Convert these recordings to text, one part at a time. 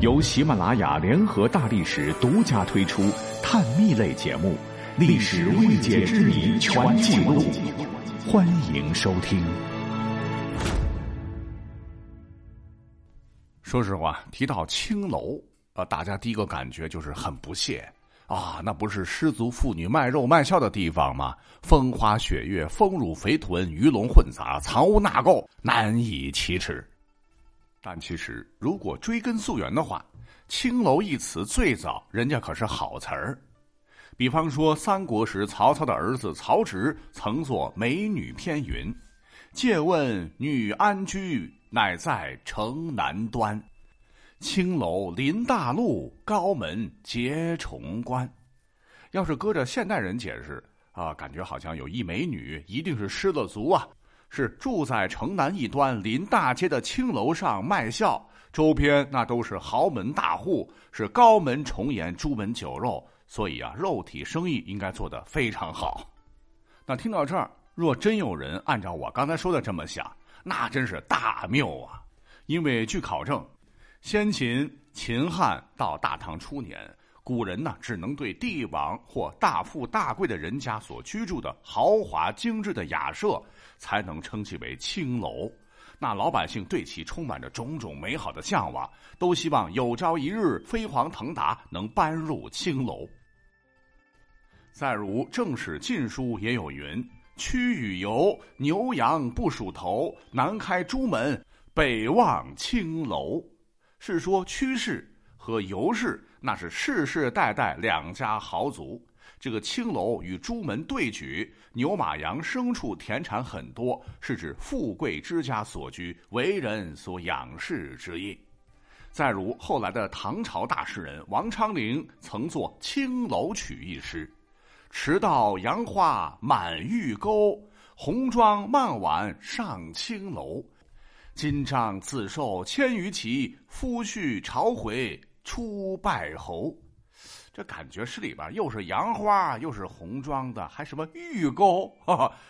由喜马拉雅联合大历史独家推出探秘类节目《历史未解之谜全记录》，欢迎收听。说实话，提到青楼，呃，大家第一个感觉就是很不屑啊，那不是失足妇女卖肉卖笑的地方吗？风花雪月、丰乳肥臀、鱼龙混杂、藏污纳垢，难以启齿。但其实，如果追根溯源的话，“青楼”一词最早人家可是好词儿。比方说，三国时曹操的儿子曹植曾作《美女篇》云：“借问女安居，乃在城南端。青楼临大路，高门结重关。”要是搁着现代人解释啊，感觉好像有一美女一定是失了足啊。是住在城南一端临大街的青楼上卖笑，周边那都是豪门大户，是高门重檐、朱门酒肉，所以啊，肉体生意应该做得非常好。那听到这儿，若真有人按照我刚才说的这么想，那真是大谬啊！因为据考证，先秦秦汉到大唐初年。古人呢，只能对帝王或大富大贵的人家所居住的豪华精致的雅舍，才能称其为青楼。那老百姓对其充满着种种美好的向往，都希望有朝一日飞黄腾达，能搬入青楼。再如《正史晋书》也有云：“屈与游，牛羊不属头，南开朱门，北望青楼。”是说屈氏和尤氏。那是世世代代两家豪族，这个青楼与朱门对举，牛马羊牲畜田产很多，是指富贵之家所居，为人所仰视之意。再如后来的唐朝大诗人王昌龄曾作《青楼曲》一诗：“迟到杨花满玉钩，红妆漫晚上青楼。金帐自受千余骑，夫婿朝回。”出拜侯，这感觉诗里边又是杨花，又是红妆的，还什么玉钩？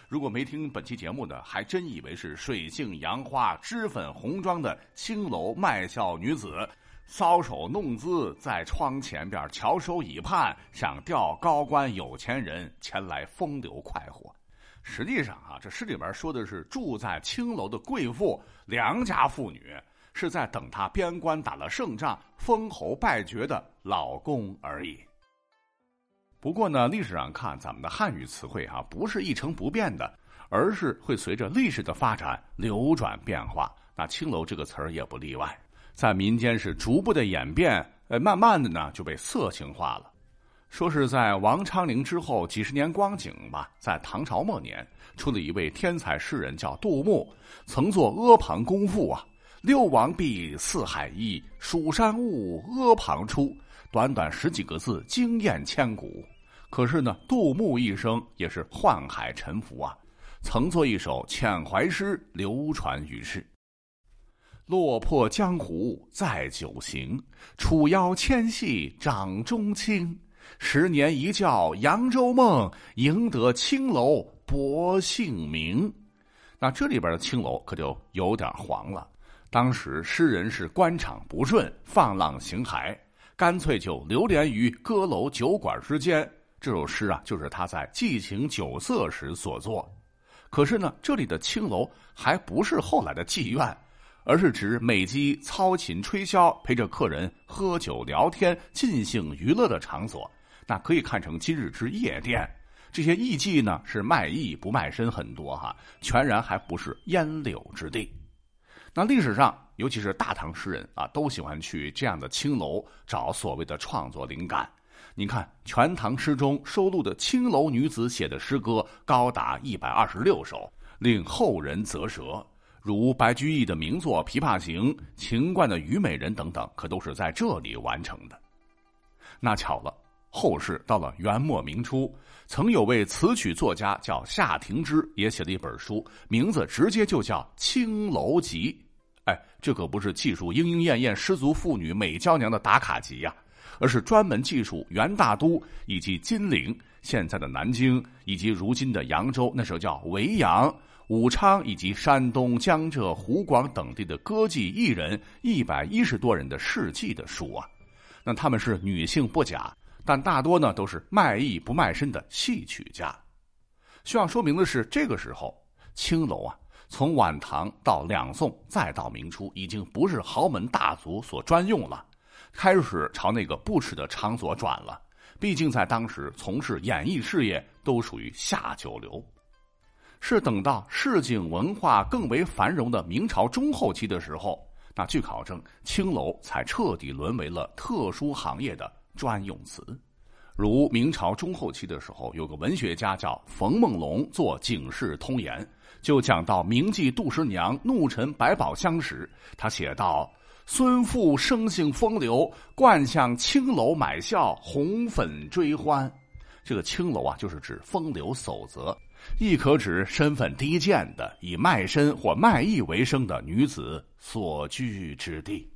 如果没听本期节目的，还真以为是水性杨花、脂粉红妆的青楼卖笑女子，搔首弄姿，在窗前边翘首以盼，想钓高官有钱人前来风流快活。实际上啊，这诗里边说的是住在青楼的贵妇、良家妇女。是在等他边关打了胜仗、封侯拜爵的老公而已。不过呢，历史上看，咱们的汉语词汇啊，不是一成不变的，而是会随着历史的发展流转变化。那“青楼”这个词儿也不例外，在民间是逐步的演变，呃，慢慢的呢就被色情化了。说是在王昌龄之后几十年光景吧，在唐朝末年，出了一位天才诗人叫杜牧，曾作《阿房宫赋》啊。六王毕，四海一，蜀山兀，阿房出。短短十几个字，惊艳千古。可是呢，杜牧一生也是宦海沉浮啊，曾作一首遣怀诗，流传于世。落魄江湖再酒行，楚腰纤细掌中轻。十年一觉扬州梦，赢得青楼薄幸名。那这里边的青楼可就有点黄了。当时诗人是官场不顺，放浪形骸，干脆就流连于歌楼酒馆之间。这首诗啊，就是他在寄情酒色时所作。可是呢，这里的青楼还不是后来的妓院，而是指美姬操琴吹箫，陪着客人喝酒聊天、尽兴娱乐的场所。那可以看成今日之夜店。这些艺妓呢，是卖艺不卖身，很多哈，全然还不是烟柳之地。那历史上，尤其是大唐诗人啊，都喜欢去这样的青楼找所谓的创作灵感。你看，《全唐诗》中收录的青楼女子写的诗歌高达一百二十六首，令后人啧舌。如白居易的名作《琵琶行》，秦观的《虞美人》等等，可都是在这里完成的。那巧了，后世到了元末明初，曾有位词曲作家叫夏廷之，也写了一本书，名字直接就叫《青楼集》。哎，这可不是记述莺莺燕燕失足妇女美娇娘的打卡集呀，而是专门记述元大都以及金陵（现在的南京）以及如今的扬州，那时候叫维扬，武昌以及山东、江浙、湖广等地的歌妓艺人一百一十多人的事迹的书啊。那他们是女性不假，但大多呢都是卖艺不卖身的戏曲家。需要说明的是，这个时候青楼啊，从晚唐到两宋再到明初，已经不是豪门大族所专用了，开始朝那个不耻的场所转了。毕竟在当时从事演艺事业都属于下九流。是等到市井文化更为繁荣的明朝中后期的时候，那据考证，青楼才彻底沦为了特殊行业的专用词。如明朝中后期的时候，有个文学家叫冯梦龙，做《警世通言》，就讲到名妓杜十娘怒沉百宝箱时，他写道：“孙父生性风流，惯向青楼买笑，红粉追欢。”这个青楼啊，就是指风流守则。亦可指身份低贱的、以卖身或卖艺为生的女子所居之地。